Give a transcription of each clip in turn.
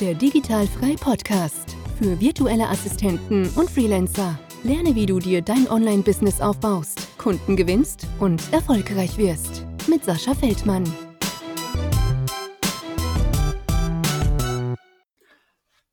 Der Digitalfrei Podcast für virtuelle Assistenten und Freelancer. Lerne, wie du dir dein Online-Business aufbaust, Kunden gewinnst und erfolgreich wirst. Mit Sascha Feldmann.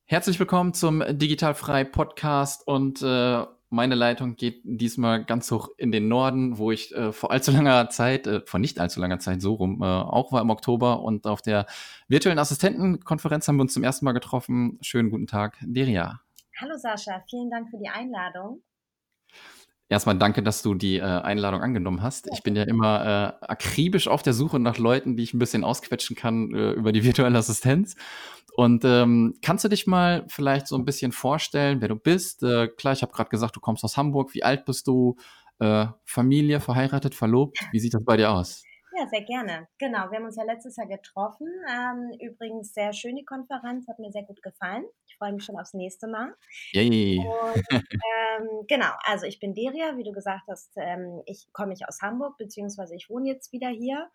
Herzlich willkommen zum Digitalfrei Podcast und äh, meine Leitung geht diesmal ganz hoch in den Norden, wo ich äh, vor allzu langer Zeit, äh, vor nicht allzu langer Zeit so rum, äh, auch war im Oktober und auf der virtuellen Assistentenkonferenz haben wir uns zum ersten Mal getroffen. Schönen guten Tag, Deria. Hallo Sascha, vielen Dank für die Einladung. Erstmal danke, dass du die äh, Einladung angenommen hast. Ich bin ja immer äh, akribisch auf der Suche nach Leuten, die ich ein bisschen ausquetschen kann äh, über die virtuelle Assistenz. Und ähm, kannst du dich mal vielleicht so ein bisschen vorstellen, wer du bist? Äh, klar, ich habe gerade gesagt, du kommst aus Hamburg. Wie alt bist du? Äh, Familie, verheiratet, verlobt? Wie sieht das bei dir aus? Ja, sehr gerne. Genau, wir haben uns ja letztes Jahr getroffen. Ähm, übrigens sehr schön die Konferenz, hat mir sehr gut gefallen. Ich freue mich schon aufs nächste Mal. Yay. Und, ähm, genau, also ich bin Deria, wie du gesagt hast, ähm, ich komme ich aus Hamburg, beziehungsweise ich wohne jetzt wieder hier.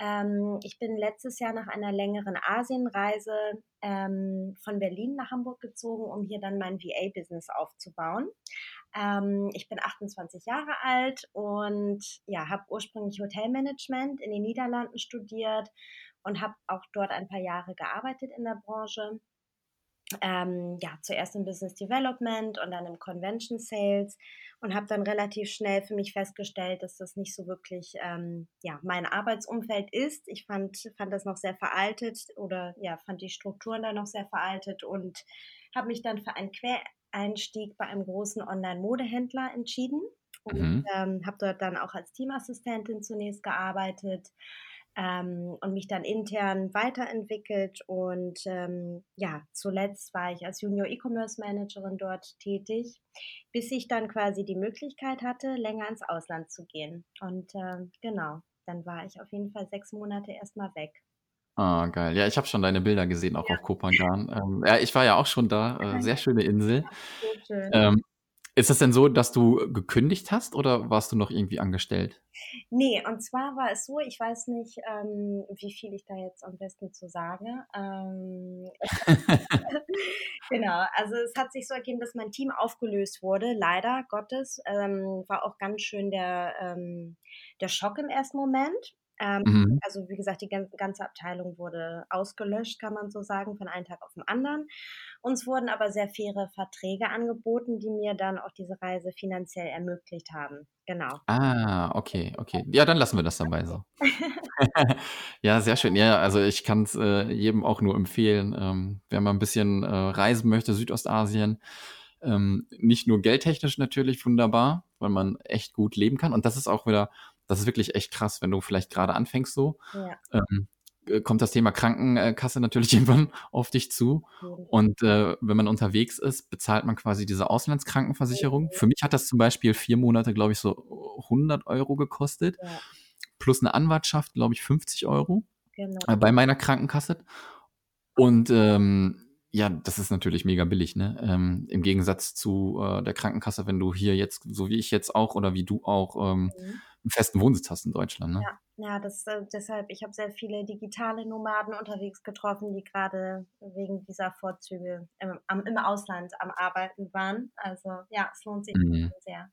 Ähm, ich bin letztes Jahr nach einer längeren Asienreise ähm, von Berlin nach Hamburg gezogen, um hier dann mein VA-Business aufzubauen. Ähm, ich bin 28 Jahre alt und ja, habe ursprünglich Hotelmanagement in den Niederlanden studiert und habe auch dort ein paar Jahre gearbeitet in der Branche. Ähm, ja, zuerst im Business Development und dann im Convention Sales und habe dann relativ schnell für mich festgestellt, dass das nicht so wirklich ähm, ja, mein Arbeitsumfeld ist. Ich fand, fand das noch sehr veraltet oder ja, fand die Strukturen da noch sehr veraltet und habe mich dann für ein Quer Einstieg bei einem großen Online-Modehändler entschieden und mhm. ähm, habe dort dann auch als Teamassistentin zunächst gearbeitet ähm, und mich dann intern weiterentwickelt und ähm, ja, zuletzt war ich als Junior E-Commerce Managerin dort tätig, bis ich dann quasi die Möglichkeit hatte, länger ins Ausland zu gehen. Und äh, genau, dann war ich auf jeden Fall sechs Monate erstmal weg. Ah, geil. Ja, ich habe schon deine Bilder gesehen, auch Ja. auf Kopangan. Ähm, ja, ich war ja auch schon da. Äh, sehr schöne Insel. Ja, so schön. Ähm, ist es denn so, dass du gekündigt hast oder warst du noch irgendwie angestellt? Nee, und zwar war es so, ich weiß nicht, ähm, wie viel ich da jetzt am besten zu sage. Ähm, genau, also es hat sich so ergeben, dass mein Team aufgelöst wurde, leider Gottes. Ähm, war auch ganz schön der, ähm, der Schock im ersten Moment. Ähm, mhm. Also wie gesagt, die ganze Abteilung wurde ausgelöscht, kann man so sagen, von einem Tag auf den anderen. Uns wurden aber sehr faire Verträge angeboten, die mir dann auch diese Reise finanziell ermöglicht haben. Genau. Ah, okay, okay. Ja, dann lassen wir das dabei so. ja, sehr schön. Ja, also ich kann es äh, jedem auch nur empfehlen, ähm, wenn man ein bisschen äh, reisen möchte, Südostasien. Ähm, nicht nur geldtechnisch natürlich wunderbar, weil man echt gut leben kann. Und das ist auch wieder das ist wirklich echt krass, wenn du vielleicht gerade anfängst so. Ja. Ähm, äh, kommt das Thema Krankenkasse natürlich irgendwann auf dich zu. Und äh, wenn man unterwegs ist, bezahlt man quasi diese Auslandskrankenversicherung. Für mich hat das zum Beispiel vier Monate, glaube ich, so 100 Euro gekostet. Ja. Plus eine Anwartschaft, glaube ich, 50 Euro genau. äh, bei meiner Krankenkasse. Und ähm, ja, das ist natürlich mega billig, ne? Ähm, Im Gegensatz zu äh, der Krankenkasse, wenn du hier jetzt, so wie ich jetzt auch oder wie du auch, ähm, mhm einen festen Wohnsitz hast in Deutschland. Ne? Ja, ja das, äh, deshalb, ich habe sehr viele digitale Nomaden unterwegs getroffen, die gerade wegen dieser Vorzüge im, am, im Ausland am Arbeiten waren. Also ja, es lohnt sich mhm. sehr.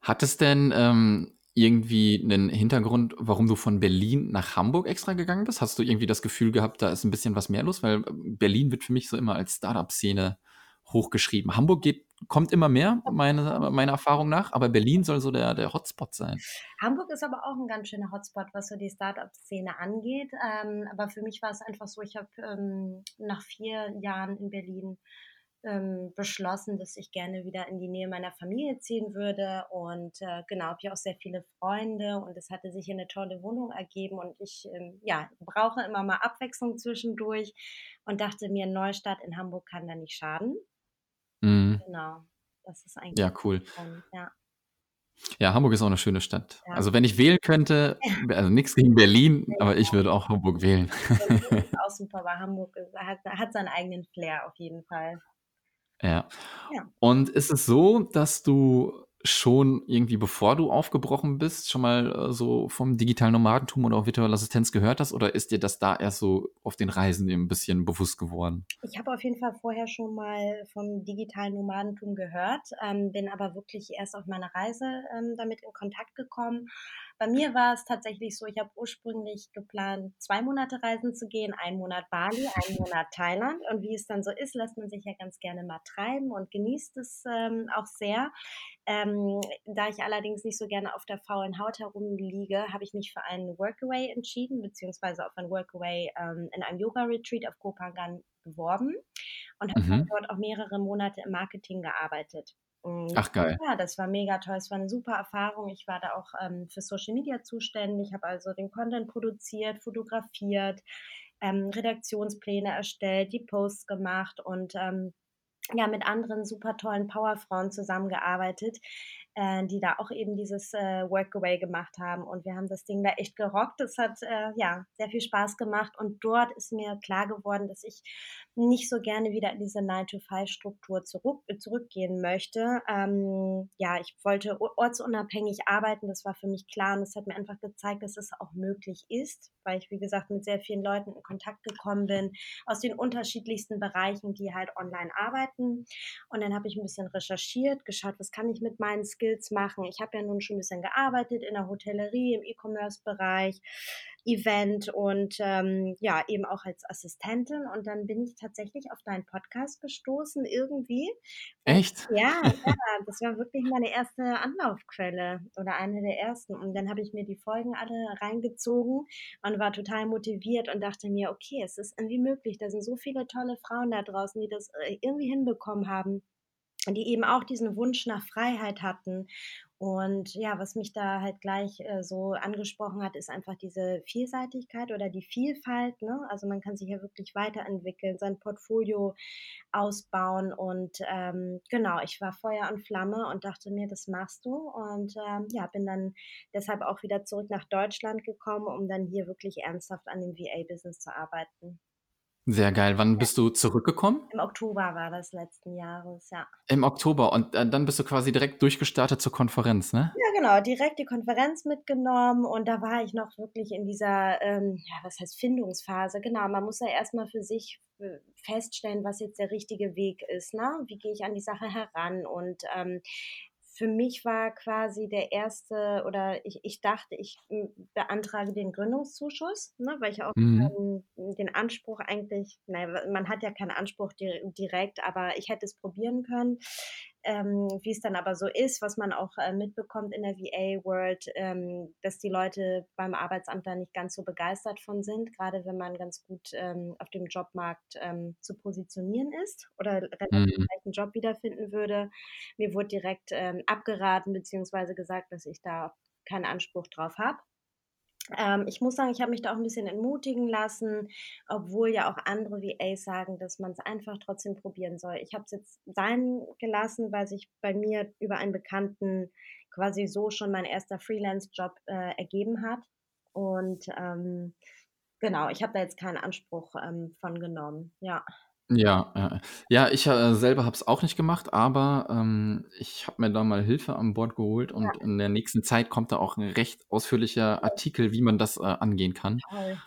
Hat es denn ähm, irgendwie einen Hintergrund, warum du von Berlin nach Hamburg extra gegangen bist? Hast du irgendwie das Gefühl gehabt, da ist ein bisschen was mehr los? Weil Berlin wird für mich so immer als Startup-Szene hochgeschrieben. Hamburg geht, kommt immer mehr, meine, meiner Erfahrung nach, aber Berlin soll so der, der Hotspot sein. Hamburg ist aber auch ein ganz schöner Hotspot, was so die Startup-Szene angeht. Ähm, aber für mich war es einfach so, ich habe ähm, nach vier Jahren in Berlin ähm, beschlossen, dass ich gerne wieder in die Nähe meiner Familie ziehen würde. Und äh, genau, habe ich auch sehr viele Freunde und es hatte sich hier eine tolle Wohnung ergeben. Und ich ähm, ja, brauche immer mal Abwechslung zwischendurch und dachte mir, Neustadt in Hamburg kann da nicht schaden. Mhm. Genau, das ist eigentlich. Ja, cool. Ja. Ja, Hamburg ist auch eine schöne Stadt. Ja. Also wenn ich wählen könnte, also nichts gegen Berlin, aber ich würde auch Hamburg wählen. Das ist auch super, weil Hamburg hat, hat seinen eigenen Flair auf jeden Fall. Ja. ja. Und ist es so, dass du schon irgendwie, bevor du aufgebrochen bist, schon mal äh, so vom digitalen Nomadentum oder auch virtuelle Assistenz gehört hast? Oder ist dir das da erst so auf den Reisen ein bisschen bewusst geworden? Ich habe auf jeden Fall vorher schon mal vom digitalen Nomadentum gehört, ähm, bin aber wirklich erst auf meiner Reise ähm, damit in Kontakt gekommen. Bei mir war es tatsächlich so, ich habe ursprünglich geplant, zwei Monate reisen zu gehen, einen Monat Bali, einen Monat Thailand. Und wie es dann so ist, lässt man sich ja ganz gerne mal treiben und genießt es ähm, auch sehr. Ähm, da ich allerdings nicht so gerne auf der faulen Haut herumliege, habe ich mich für einen Workaway entschieden, beziehungsweise auf ein Workaway ähm, in einem Yoga-Retreat auf Kopangan beworben und habe mhm. dort auch mehrere Monate im Marketing gearbeitet. Ach geil. Ja, das war mega toll. Es war eine super Erfahrung. Ich war da auch ähm, für Social Media zuständig, habe also den Content produziert, fotografiert, ähm, Redaktionspläne erstellt, die Posts gemacht und ähm, ja, mit anderen super tollen Powerfrauen zusammengearbeitet, äh, die da auch eben dieses äh, Workaway gemacht haben. Und wir haben das Ding da echt gerockt. Es hat äh, ja sehr viel Spaß gemacht. Und dort ist mir klar geworden, dass ich nicht so gerne wieder in diese 9-to-5-Struktur zurück, zurückgehen möchte. Ähm, ja, ich wollte ortsunabhängig arbeiten. Das war für mich klar. Und es hat mir einfach gezeigt, dass es auch möglich ist, weil ich, wie gesagt, mit sehr vielen Leuten in Kontakt gekommen bin, aus den unterschiedlichsten Bereichen, die halt online arbeiten. Und dann habe ich ein bisschen recherchiert, geschaut, was kann ich mit meinen Skills Skills machen. Ich habe ja nun schon ein bisschen gearbeitet in der Hotellerie, im E-Commerce-Bereich, Event und ähm, ja, eben auch als Assistentin. Und dann bin ich tatsächlich auf deinen Podcast gestoßen, irgendwie. Echt? Ja, ja, das war wirklich meine erste Anlaufquelle oder eine der ersten. Und dann habe ich mir die Folgen alle reingezogen und war total motiviert und dachte mir, okay, es ist irgendwie möglich. Da sind so viele tolle Frauen da draußen, die das äh, irgendwie hinbekommen haben die eben auch diesen Wunsch nach Freiheit hatten. Und ja, was mich da halt gleich äh, so angesprochen hat, ist einfach diese Vielseitigkeit oder die Vielfalt. Ne? Also man kann sich ja wirklich weiterentwickeln, sein Portfolio ausbauen. Und ähm, genau, ich war Feuer und Flamme und dachte mir, das machst du. Und ähm, ja, bin dann deshalb auch wieder zurück nach Deutschland gekommen, um dann hier wirklich ernsthaft an dem VA-Business zu arbeiten. Sehr geil. Wann bist du zurückgekommen? Im Oktober war das letzten Jahres, ja. Im Oktober und äh, dann bist du quasi direkt durchgestartet zur Konferenz, ne? Ja, genau, direkt die Konferenz mitgenommen und da war ich noch wirklich in dieser, ähm, ja, was heißt Findungsphase. Genau, man muss ja erstmal für sich äh, feststellen, was jetzt der richtige Weg ist, ne? Wie gehe ich an die Sache heran und ähm, für mich war quasi der erste, oder ich, ich dachte, ich hm, beantrage den Gründungszuschuss, ne, weil ich auch mhm. ähm, den Anspruch eigentlich, naja, man hat ja keinen Anspruch direkt, aber ich hätte es probieren können. Ähm, wie es dann aber so ist, was man auch äh, mitbekommt in der VA-World, ähm, dass die Leute beim Arbeitsamt da nicht ganz so begeistert von sind, gerade wenn man ganz gut ähm, auf dem Jobmarkt ähm, zu positionieren ist oder relativ mhm. einen Job wiederfinden würde. Mir wurde direkt ähm, abgeraten, beziehungsweise gesagt, dass ich da keinen Anspruch drauf habe. Ähm, ich muss sagen, ich habe mich da auch ein bisschen entmutigen lassen, obwohl ja auch andere VAs sagen, dass man es einfach trotzdem probieren soll. Ich habe es jetzt sein gelassen, weil sich bei mir über einen Bekannten quasi so schon mein erster Freelance-Job äh, ergeben hat. Und ähm, genau, ich habe da jetzt keinen Anspruch ähm, von genommen. Ja. Ja, äh, ja, ich äh, selber habe es auch nicht gemacht, aber ähm, ich habe mir da mal Hilfe an Bord geholt und Ja. in der nächsten Zeit kommt da auch ein recht ausführlicher Artikel, wie man das äh, angehen kann Toll.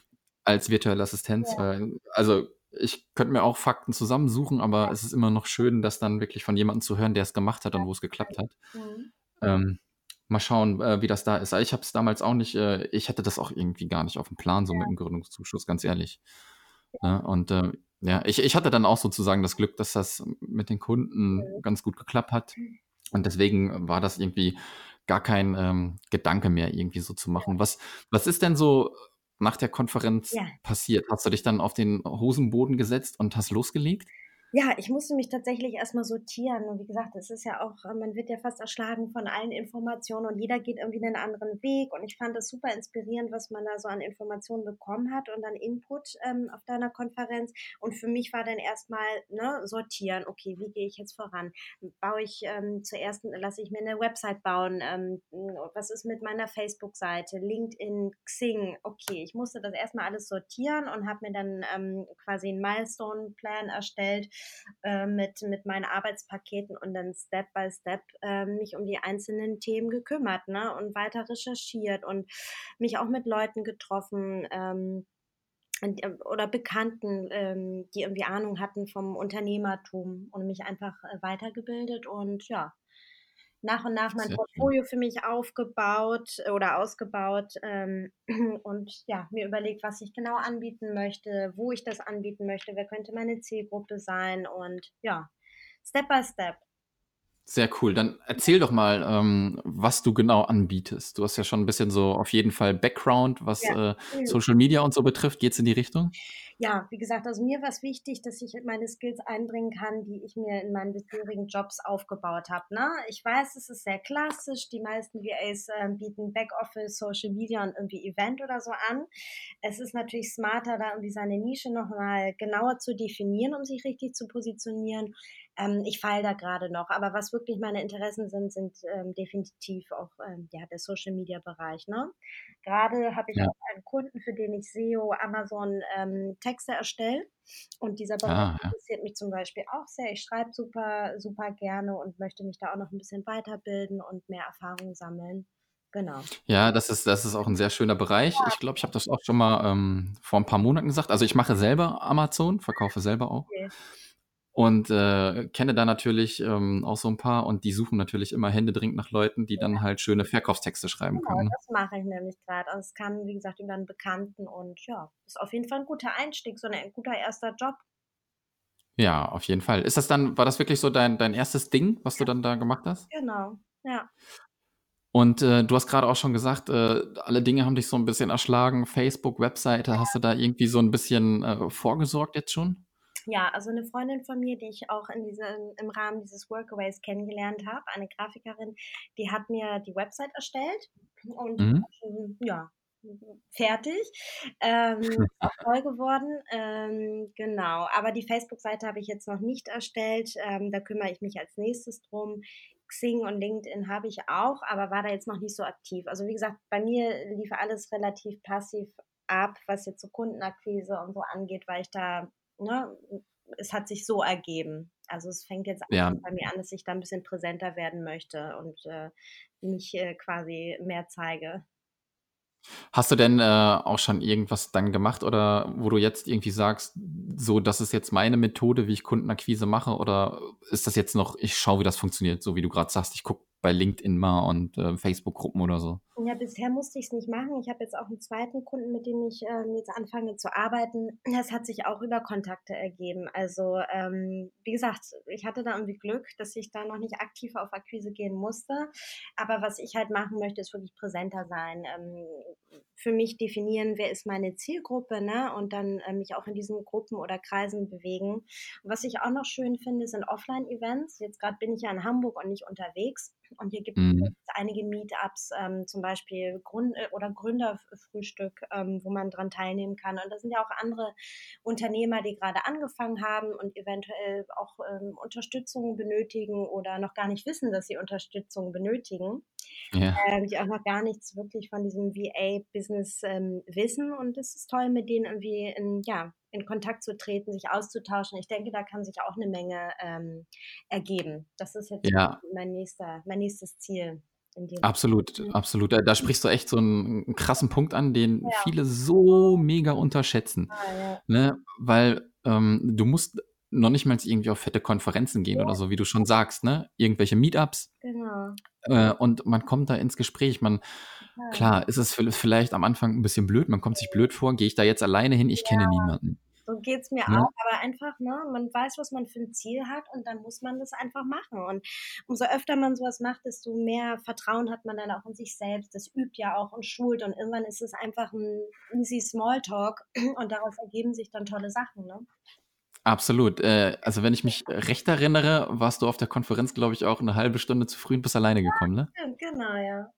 als virtuelle Assistenz. Ja. Weil, also ich könnte mir auch Fakten zusammensuchen, aber es ist immer noch schön, das dann wirklich von jemandem zu hören, der es gemacht hat und wo es geklappt hat. Mhm. Ähm, mal schauen, äh, wie das da ist. Ich habe es damals auch nicht, äh, ich hatte das auch irgendwie gar nicht auf dem Plan, so mit dem Gründungszuschuss, ganz ehrlich. Ne? Und äh, ja, ich, ich hatte dann auch sozusagen das Glück, dass das mit den Kunden ganz gut geklappt hat. Und deswegen war das irgendwie gar kein ähm, Gedanke mehr, irgendwie so zu machen. Was, was ist denn so nach der Konferenz ja. passiert? Hast du dich dann auf den Hosenboden gesetzt und hast losgelegt? Ja, ich musste mich tatsächlich erstmal sortieren. Und wie gesagt, es ist ja auch, man wird ja fast erschlagen von allen Informationen und jeder geht irgendwie einen anderen Weg. Und ich fand es super inspirierend, was man da so an Informationen bekommen hat und an Input ähm, auf deiner Konferenz. Und für mich war dann erstmal ne, sortieren, okay, wie gehe ich jetzt voran? Baue ich ähm, zuerst, lasse ich mir eine Website bauen? Ähm, was ist mit meiner Facebook-Seite? LinkedIn, Xing? Okay, ich musste das erstmal alles sortieren und habe mir dann ähm, quasi einen Milestone-Plan erstellt äh, mit, mit meinen Arbeitspaketen und dann Step by Step äh, mich um die einzelnen Themen gekümmert ne? und weiter recherchiert und mich auch mit Leuten getroffen. Ähm, äh, oder Bekannten, ähm, die irgendwie Ahnung hatten vom Unternehmertum und mich einfach äh, weitergebildet und ja, nach und nach mein Portfolio für mich aufgebaut äh, oder ausgebaut ähm, und ja, mir überlegt, was ich genau anbieten möchte, wo ich das anbieten möchte, wer könnte meine Zielgruppe sein und ja, Step by Step. Sehr cool. Dann erzähl doch mal, ähm, was du genau anbietest. Du hast ja schon ein bisschen so auf jeden Fall Background, was ja. äh, Social Media und so betrifft. Geht's in die Richtung? ja, wie gesagt, also mir war es wichtig, dass ich meine Skills einbringen kann, die ich mir in meinen bisherigen Jobs aufgebaut habe. Ne? Ich weiß, es ist sehr klassisch. Die meisten VAs äh, bieten Backoffice, Social Media und irgendwie Event oder so an. Es ist natürlich smarter, da irgendwie seine Nische nochmal genauer zu definieren, um sich richtig zu positionieren. Ähm, ich falle da gerade noch, aber was wirklich meine Interessen sind, sind ähm, definitiv auch ähm, ja, der Social Media Bereich. Ne? Gerade habe ich ja. einen Kunden, für den ich SEO, Amazon, ähm, Texte erstelle. Und dieser Bereich ah, ja. interessiert mich zum Beispiel auch sehr. Ich schreibe super, super gerne und möchte mich da auch noch ein bisschen weiterbilden und mehr Erfahrung sammeln. Genau. Ja, das ist, das ist auch ein sehr schöner Bereich. Ja. Ich glaube, ich habe das auch schon mal ähm, vor ein paar Monaten gesagt. Also ich mache selber Amazon, verkaufe selber auch. Okay und äh, kenne da natürlich ähm, auch so ein paar und die suchen natürlich immer händeringend nach Leuten, die dann halt schöne Verkaufstexte schreiben genau, können. Ne? Das mache ich nämlich gerade. Also es kam, wie gesagt, über einen Bekannten und ja, ist auf jeden Fall ein guter Einstieg, so ein guter erster Job. Ja, auf jeden Fall. Ist das dann, war das wirklich so dein, dein erstes Ding, was du dann da gemacht hast? Genau, ja. Und äh, du hast gerade auch schon gesagt, äh, alle Dinge haben dich so ein bisschen erschlagen. Facebook, Webseite, hast du da irgendwie so ein bisschen äh, vorgesorgt jetzt schon? Ja, also eine Freundin von mir, die ich auch in diesem, im Rahmen dieses Workaways kennengelernt habe, eine Grafikerin, die hat mir die Website erstellt und mhm. ja, fertig. Ähm, auch toll geworden. Ähm, genau. Aber die Facebook-Seite habe ich jetzt noch nicht erstellt. Ähm, da kümmere ich mich als nächstes drum. Xing und LinkedIn habe ich auch, aber war da jetzt noch nicht so aktiv. Also wie gesagt, bei mir lief alles relativ passiv ab, was jetzt so Kundenakquise und so angeht, weil ich da ne, es hat sich so ergeben. Also es fängt jetzt ja. bei mir an, dass ich da ein bisschen präsenter werden möchte und äh, mich äh, quasi mehr zeige. Hast du denn äh, auch schon irgendwas dann gemacht oder wo du jetzt irgendwie sagst, so, das ist jetzt meine Methode, wie ich Kundenakquise mache? Oder ist das jetzt noch, ich schaue, wie das funktioniert, so wie du gerade sagst, ich gucke bei LinkedIn mal und äh, Facebook-Gruppen oder so? Ja, bisher musste ich es nicht machen. Ich habe jetzt auch einen zweiten Kunden, mit dem ich ähm, jetzt anfange zu arbeiten. Das hat sich auch über Kontakte ergeben. Also, ähm, wie gesagt, ich hatte da irgendwie Glück, dass ich da noch nicht aktiv auf Akquise gehen musste. Aber was ich halt machen möchte, ist wirklich präsenter sein. Ähm, für mich definieren, wer ist meine Zielgruppe, ne? Und dann äh, mich auch in diesen Gruppen oder Kreisen bewegen. Und was ich auch noch schön finde, sind Offline-Events. Jetzt gerade bin ich ja in Hamburg und nicht unterwegs. Und hier gibt es mhm. einige Meetups, ähm, zum Beispiel Grund äh, oder Gründerfrühstück, ähm, wo man dran teilnehmen kann. Und da sind ja auch andere Unternehmer, die gerade angefangen haben und eventuell auch ähm, Unterstützung benötigen oder noch gar nicht wissen, dass sie Unterstützung benötigen. Ja. Ähm, die auch noch gar nichts wirklich von diesem VA-Business ähm, wissen. Und es ist toll, mit denen irgendwie in, ja, in Kontakt zu treten, sich auszutauschen. Ich denke, da kann sich auch eine Menge ähm, ergeben. Das ist jetzt ja. mein, nächster, mein nächstes Ziel. Absolut, absolut. Da, da, sprichst du echt so einen, einen krassen Punkt an, den ja. viele so mega unterschätzen. Ah, ja. ne? Weil ähm, du musst noch nicht mal irgendwie auf fette Konferenzen gehen ja. oder so, wie du schon sagst, ne? Irgendwelche Meetups. Genau. Äh, und man kommt da ins Gespräch. Man, ja. klar, ist es vielleicht am Anfang ein bisschen blöd, man kommt sich blöd vor, gehe ich da jetzt alleine hin, ich ja. kenne niemanden. So geht es mir ja. auch, aber einfach, ne, man weiß, was man für ein Ziel hat und dann muss man das einfach machen. Und umso öfter man sowas macht, desto mehr Vertrauen hat man dann auch in sich selbst. Das übt ja auch und schult und irgendwann ist es einfach ein easy Smalltalk und daraus ergeben sich dann tolle Sachen, ne? Absolut. Äh, also wenn ich mich recht erinnere, warst du auf der Konferenz, glaube ich, auch eine halbe Stunde zu früh und bist alleine gekommen, ne? Genau, ja.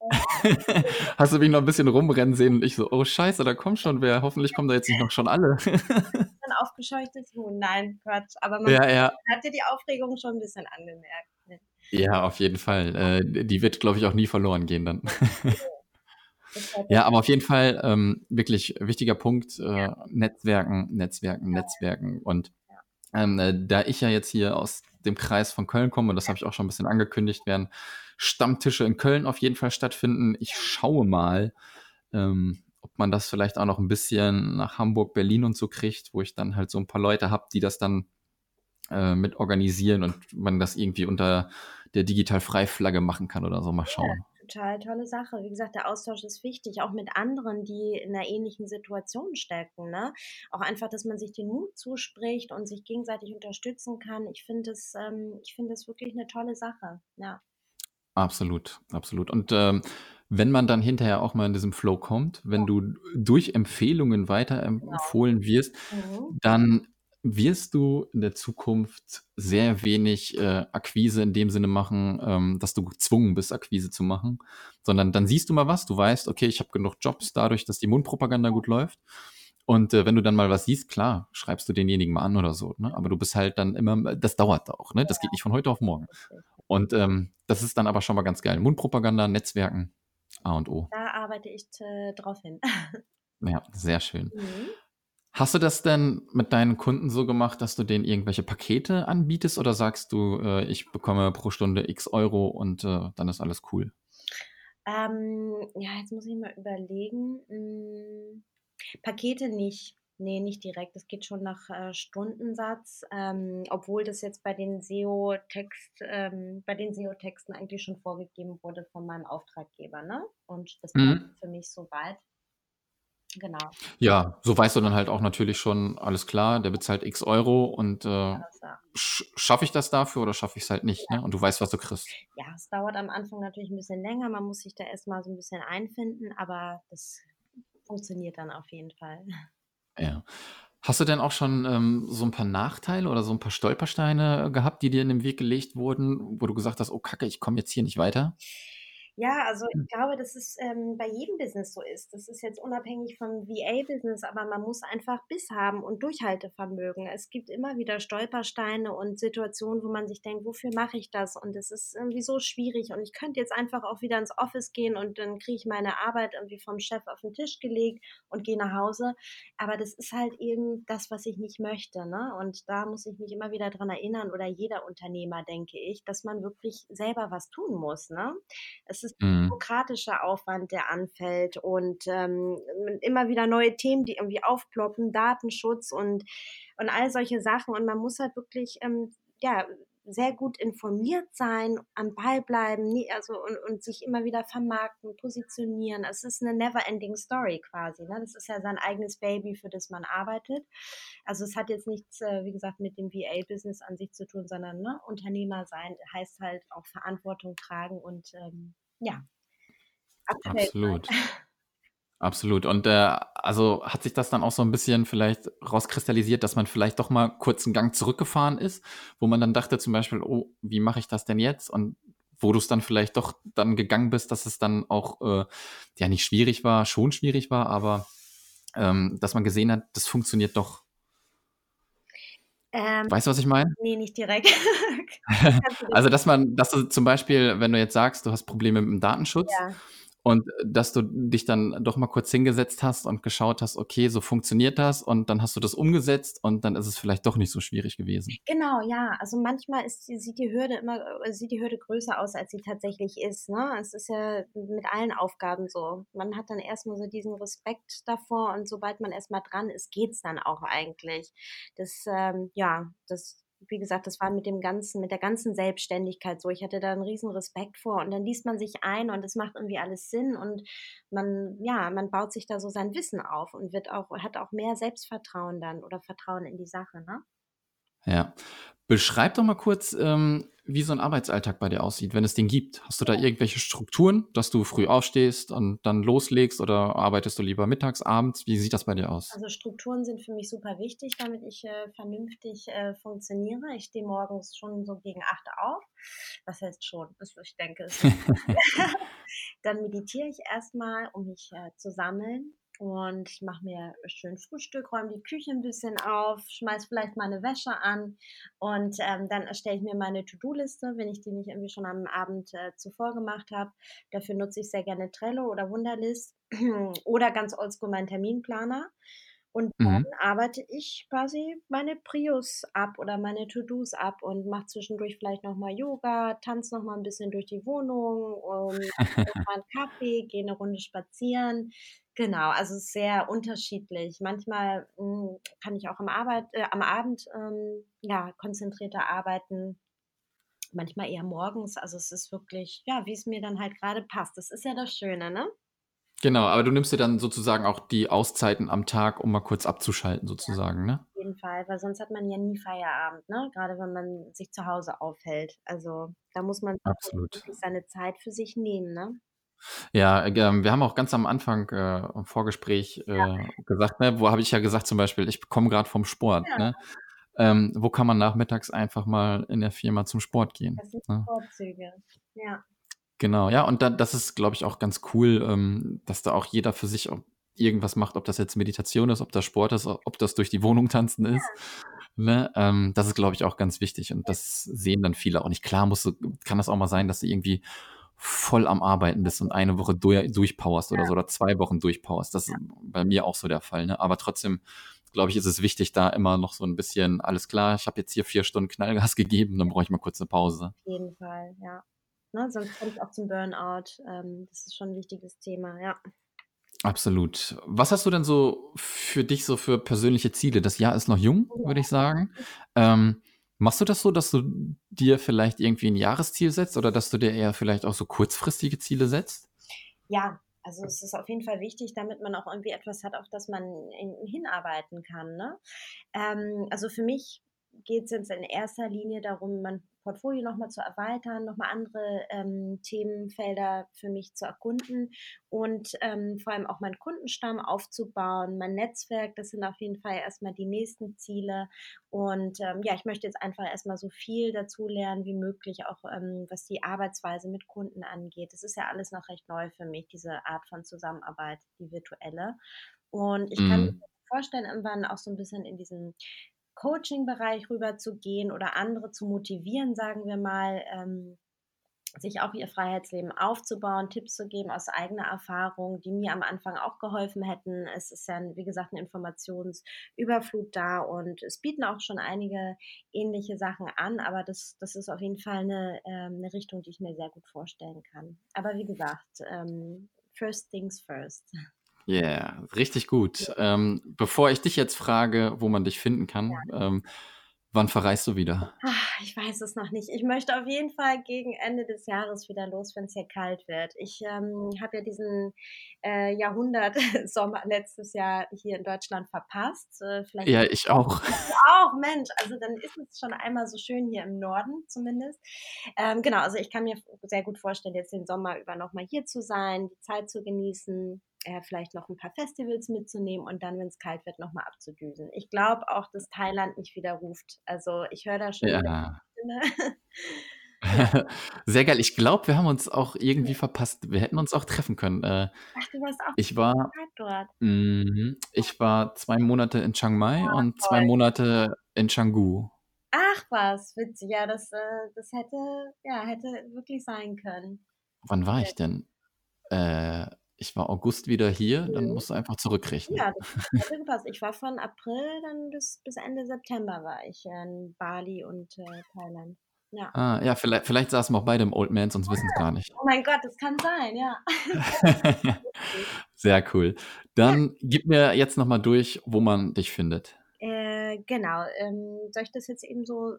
Hast du mich noch ein bisschen rumrennen sehen und ich so, oh scheiße, da kommt schon wer. Hoffentlich kommen da jetzt nicht noch schon alle. ein aufgescheuchtes Huhn. Nein, Quatsch. Aber man, ja, ja. hat dir die Aufregung schon ein bisschen angemerkt. Ne? Ja, auf jeden Fall. Äh, die wird, glaube ich, auch nie verloren gehen dann. Ja, aber auf jeden Fall ähm, wirklich wichtiger Punkt, äh, Netzwerken, Netzwerken, Netzwerken. Und Ähm, äh, da ich ja jetzt hier aus dem Kreis von Köln komme, und das habe ich auch schon ein bisschen angekündigt, werden Stammtische in Köln auf jeden Fall stattfinden. Ich schaue mal, ähm, ob man das vielleicht auch noch ein bisschen nach Hamburg, Berlin und so kriegt, wo ich dann halt so ein paar Leute habe, die das dann äh, mit organisieren und man das irgendwie unter der Digital-Frei-Flagge machen kann oder so. Mal schauen. Ja, total tolle Sache. Wie gesagt, der Austausch ist wichtig, auch mit anderen, die in einer ähnlichen Situation stecken. Ne? Auch einfach, dass man sich den Mut zuspricht und sich gegenseitig unterstützen kann. Ich finde es, ähm, ich finde es wirklich eine tolle Sache. Ja. Absolut, absolut. Und ähm, wenn man dann hinterher auch mal in diesem Flow kommt, wenn du durch Empfehlungen Genau. weiterempfohlen wirst, Mhm. dann wirst du in der Zukunft sehr wenig äh, Akquise in dem Sinne machen, ähm, dass du gezwungen bist, Akquise zu machen, sondern dann siehst du mal was, du weißt, okay, ich habe genug Jobs dadurch, dass die Mundpropaganda gut läuft. Und äh, wenn du dann mal was siehst, klar, schreibst du denjenigen mal an oder so, ne? Aber du bist halt dann immer, das dauert auch, ne? Das geht nicht von heute auf morgen. Und ähm, das ist dann aber schon mal ganz geil. Mundpropaganda, Netzwerken, A und O. Da arbeite ich äh, drauf hin. Ja, sehr schön. Mhm. Hast du das denn mit deinen Kunden so gemacht, dass du denen irgendwelche Pakete anbietest oder sagst du, äh, ich bekomme pro Stunde x Euro und äh, dann ist alles cool? Ähm, ja, jetzt muss ich mal überlegen. Hm, Pakete nicht. Nee, nicht direkt. Es geht schon nach äh, Stundensatz, ähm, obwohl das jetzt bei den SEO-Text, ähm, bei den SEO-Texten eigentlich schon vorgegeben wurde von meinem Auftraggeber, ne? Und das Mhm. für mich soweit. Genau. Ja, so weißt du dann halt auch natürlich schon, alles klar, der bezahlt x Euro und äh, ja. sch schaffe ich das dafür oder schaffe ich es halt nicht, ne? Und du weißt, was du kriegst. ja, es dauert am Anfang natürlich ein bisschen länger. Man muss sich da erstmal so ein bisschen einfinden, aber das funktioniert dann auf jeden Fall. Ja. Hast du denn auch schon ähm, so ein paar Nachteile oder so ein paar Stolpersteine gehabt, die dir in den Weg gelegt wurden, wo du gesagt hast, oh Kacke, ich komme jetzt hier nicht weiter? Ja, also Hm. ich glaube, dass es ähm, bei jedem Business so ist. Das ist jetzt unabhängig vom VA-Business, aber man muss einfach Biss haben und Durchhaltevermögen. Es gibt immer wieder Stolpersteine und Situationen, wo man sich denkt, wofür mache ich das? Und es ist irgendwie so schwierig. Und ich könnte jetzt einfach auch wieder ins Office gehen und dann kriege ich meine Arbeit irgendwie vom Chef auf den Tisch gelegt und gehe nach Hause. Aber das ist halt eben das, was ich nicht möchte. Ne? Und da muss ich mich immer wieder dran erinnern oder jeder Unternehmer, denke ich, dass man wirklich selber was tun muss. Ne? Es ist ein Mhm. bürokratischer Aufwand, der anfällt und ähm, immer wieder neue Themen, die irgendwie aufploppen, Datenschutz und, und all solche Sachen. Und man muss halt wirklich ähm, ja, sehr gut informiert sein, am Ball bleiben, nie, also und, und sich immer wieder vermarkten, positionieren. Es ist eine never-ending Story quasi. Ne? Das ist ja sein eigenes Baby, für das man arbeitet. Also es hat jetzt nichts, äh, wie gesagt, mit dem VA-Business an sich zu tun, sondern ne, Unternehmer sein heißt halt auch Verantwortung tragen und ähm, ja, sein. Absolut. Absolut. Und äh, also hat sich das dann auch so ein bisschen vielleicht rauskristallisiert, dass man vielleicht doch mal kurz einen Gang zurückgefahren ist, wo man dann dachte zum Beispiel, oh, wie mache ich das denn jetzt? Und wo du es dann vielleicht doch dann gegangen bist, dass es dann auch äh, ja nicht schwierig war, schon schwierig war, aber ähm, dass man gesehen hat, das funktioniert doch. Ähm, Weißt du, was ich meine? nee, nicht direkt. Also, dass man, dass du zum Beispiel, wenn du jetzt sagst, du hast Probleme mit dem Datenschutz ja. Und äh, dass du dich dann doch mal kurz hingesetzt hast und geschaut hast, okay, so funktioniert das und dann hast du das umgesetzt und dann ist es vielleicht doch nicht so schwierig gewesen. Genau, ja. Also manchmal ist, sieht die Hürde immer, äh, sieht die Hürde größer aus, als sie tatsächlich ist. Ne? Es ist ja mit allen Aufgaben so. Man hat dann erstmal so diesen Respekt davor und sobald man erstmal dran ist, geht's dann auch eigentlich. Das, ähm, ja, das, wie gesagt, das war mit dem ganzen, mit der ganzen Selbstständigkeit so. Ich hatte da einen riesen Respekt vor und dann liest man sich ein und es macht irgendwie alles Sinn und man, ja, man baut sich da so sein Wissen auf und wird auch, hat auch mehr Selbstvertrauen dann oder Vertrauen in die Sache, ne? Ja. Beschreib doch mal kurz, ähm, wie so ein Arbeitsalltag bei dir aussieht, wenn es den gibt. Hast du da irgendwelche Strukturen, dass du früh aufstehst und dann loslegst oder arbeitest du lieber mittags, abends? Wie sieht das bei dir aus? Also Strukturen sind für mich super wichtig, damit ich äh, vernünftig äh, funktioniere. Ich stehe morgens schon so gegen 8 auf. Was heißt schon? Das, ich denke, es ist Dann meditiere ich erstmal, um mich äh, zu sammeln und mache mir schön Frühstück, räume die Küche ein bisschen auf, schmeiß vielleicht meine Wäsche an und ähm, dann erstelle ich mir meine To-Do-Liste, wenn ich die nicht irgendwie schon am Abend äh, zuvor gemacht habe. Dafür nutze ich sehr gerne Trello oder Wunderlist oder ganz oldschool meinen Terminplaner. Und dann Mhm. arbeite ich quasi meine Prios ab oder meine To-dos ab und mache zwischendurch vielleicht noch mal Yoga, tanze noch mal 'n bisschen durch die Wohnung, ähm, trinke mal 'n Kaffee, gehe 'ne Runde spazieren. Genau, also es sehr unterschiedlich. Manchmal, hm, kann ich auch am Arbeit äh, am Abend, ähm, ja, konzentrierter arbeiten, manchmal eher morgens. Also es ist wirklich, ja, wie's mir dann halt grade passt. Das ist ja das Schöne, ne? Genau, aber du nimmst dir dann sozusagen auch die Auszeiten am Tag, um mal kurz abzuschalten Ja, sozusagen, ne? auf jeden Fall, weil sonst hat man ja nie Feierabend, ne? Grade wenn man sich zu Hause aufhält. Also, da muss man schon Absolut. wirklich seine Zeit für sich nehmen, ne? Ja, äh, ähm, wir haben auch ganz am Anfang, äh, im Vorgespräch, Ja. äh, gesagt, ne wo habe ich ja gesagt zum Beispiel, ich komme grad vom Sport, Ja. ne? Ähm, wo kann man nachmittags einfach mal in der Firma zum Sport gehen, Das sind ne? Vorzüge, ja. Genau, ja, und da das ist, glaube ich, auch ganz cool, ähm, dass da auch jeder für sich irgendwas macht, ob das jetzt Meditation ist, ob das Sport ist, ob das durch die Wohnung tanzen ist, Ja. ne? Ähm, das ist, glaube ich, auch ganz wichtig und Ja. das sehen dann viele auch nicht. Klar musst du kann das auch mal sein, dass du irgendwie voll am Arbeiten bist und eine Woche dur durchpowerst oder Ja. so oder 2 Wochen durchpowerst. Das ist Ja. bei mir auch so der Fall, ne? Aber trotzdem, glaube ich, ist es wichtig, da immer noch so 'n bisschen: „Alles klar, ich habe jetzt hier 4 Stunden Knallgas gegeben, dann brauche ich mal kurz 'ne Pause.“ Auf jeden Fall, ja. Ne, sonst kommt's auch zum Burnout. Ähm, das ist schon 'n wichtiges Thema, ja. Absolut. Was hast du denn so für dich so für persönliche Ziele? Das Jahr ist noch jung, Oh würde ja. ich sagen. Ähm, machst du das so, dass du dir vielleicht irgendwie 'n Jahresziel setzt oder dass du dir eher vielleicht auch so kurzfristige Ziele setzt? Ja, also es ist auf jeden Fall wichtig, damit man auch irgendwie etwas hat, auf das man in hinarbeiten kann, ne? Ähm, also für mich geht's jetzt in erster Linie darum, mein Portfolio noch mal zu erweitern, noch mal andere, ähm, Themenfelder für mich zu erkunden und, ähm, vor allem auch meinen Kundenstamm aufzubauen, mein Netzwerk. Das sind auf jeden Fall erst mal die nächsten Ziele. Und, ähm, ja, ich möchte jetzt einfach erst mal so viel dazulernen wie möglich, auch, ähm, was die Arbeitsweise mit Kunden angeht. Das ist ja alles noch recht neu für mich, diese Art von Zusammenarbeit, die virtuelle. Und ich kann mir Mhm. vorstellen, irgendwann auch so 'n bisschen in diesen Coaching-Bereich rüberzugehen oder andere zu motivieren, sagen wir mal, ähm, sich auch ihr Freiheitsleben aufzubauen, Tipps zu geben aus eigener Erfahrung, die mir am Anfang auch geholfen hätten. Es ist ja wie gesagt, 'ne Informationsüberflut da und es bieten auch schon einige ähnliche Sachen an, aber das das ist auf jeden Fall 'ne ähm, 'ne Richtung, die ich mir sehr gut vorstellen kann. Aber wie gesagt, ähm, first things first. Yeah, richtig gut. Ja. Ähm, bevor ich dich jetzt frage, wo man dich finden kann, Ja. ähm, wann verreist du wieder? Ah, ich weiß es noch nicht. Ich möchte auf jeden Fall gegen Ende des Jahres wieder los, wenn's hier kalt wird. Ich, ähm, habe ja diesen, äh, Jahrhundertsommer letztes Jahr hier in Deutschland verpasst. Äh, Ja, ich auch. du auch, Mensch, also dann ist es schon einmal so schön hier im Norden zumindest. Ähm, genau, also ich kann mir sehr gut vorstellen, jetzt den Sommer über noch mal hier zu sein, die Zeit zu genießen, äh, vielleicht noch 'n paar Festivals mitzunehmen und dann, wenn's kalt wird, noch mal abzudüsen. Ich glaube auch, dass Thailand mich wieder ruft. Also, ich höre da schon Ja. Sehr geil. Ich glaube, wir haben uns auch irgendwie verpasst. Wir hätten uns auch treffen können. Äh, Ach, du warst auch ich war dort. mhm, ich war 2 Monate in Chiang Mai Ah, und 2 toll. Monate in Canggu. Ach was, witzig. Ja, das, äh das hätte ja, hätte wirklich sein können. Wann war ich denn? Äh, ich war August wieder hier, dann Mhm. musst du einfach zurückrechnen. Ja, das hätte gepasst. Ich war von April dann bis bis Ende September war ich in Bali und, äh, Thailand. Ja. Ah, ja, viellei vielleicht saßen wir auch beide im Old Man und wissen's gar nicht. Oh mein Gott, das kann sein, ja. Sehr cool. Dann gib mir jetzt noch mal durch, wo man dich findet. Äh, genau. Ähm, soll ich das jetzt eben so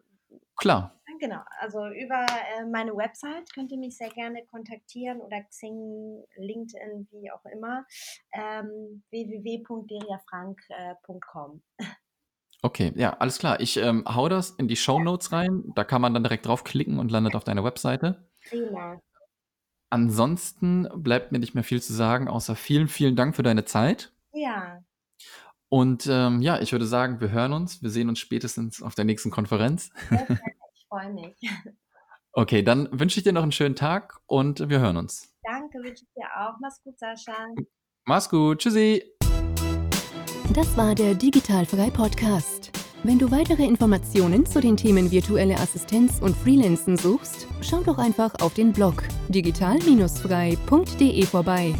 Klar. Genau, also über, äh, meine Website könnt ihr mich sehr gerne kontaktieren oder Xing, LinkedIn, wie auch immer, ähm, www.deriafrank, äh. Okay, ja, alles klar. Ich, ähm, haue das in die Ja. Shownotes rein. Da kann man dann direkt draufklicken und landet auf deiner Webseite. Prima. Ansonsten bleibt mir nicht mehr viel zu sagen, außer vielen, vielen Dank für deine Zeit. Ja. Und, ähm, ja, ich würde sagen, wir hören uns. Wir sehen uns spätestens auf der nächsten Konferenz. Ich freue mich. Okay, dann wünsche ich dir noch 'n schönen Tag und wir hören uns. Danke, wünsche ich dir auch. Mach's gut, Sascha. Mach's gut. Tschüssi. Das war der Digitalfrei Podcast. Wenn du weitere Informationen zu den Themen virtuelle Assistenz und Freelancen suchst, schau doch einfach auf den Blog digital-frei.de vorbei.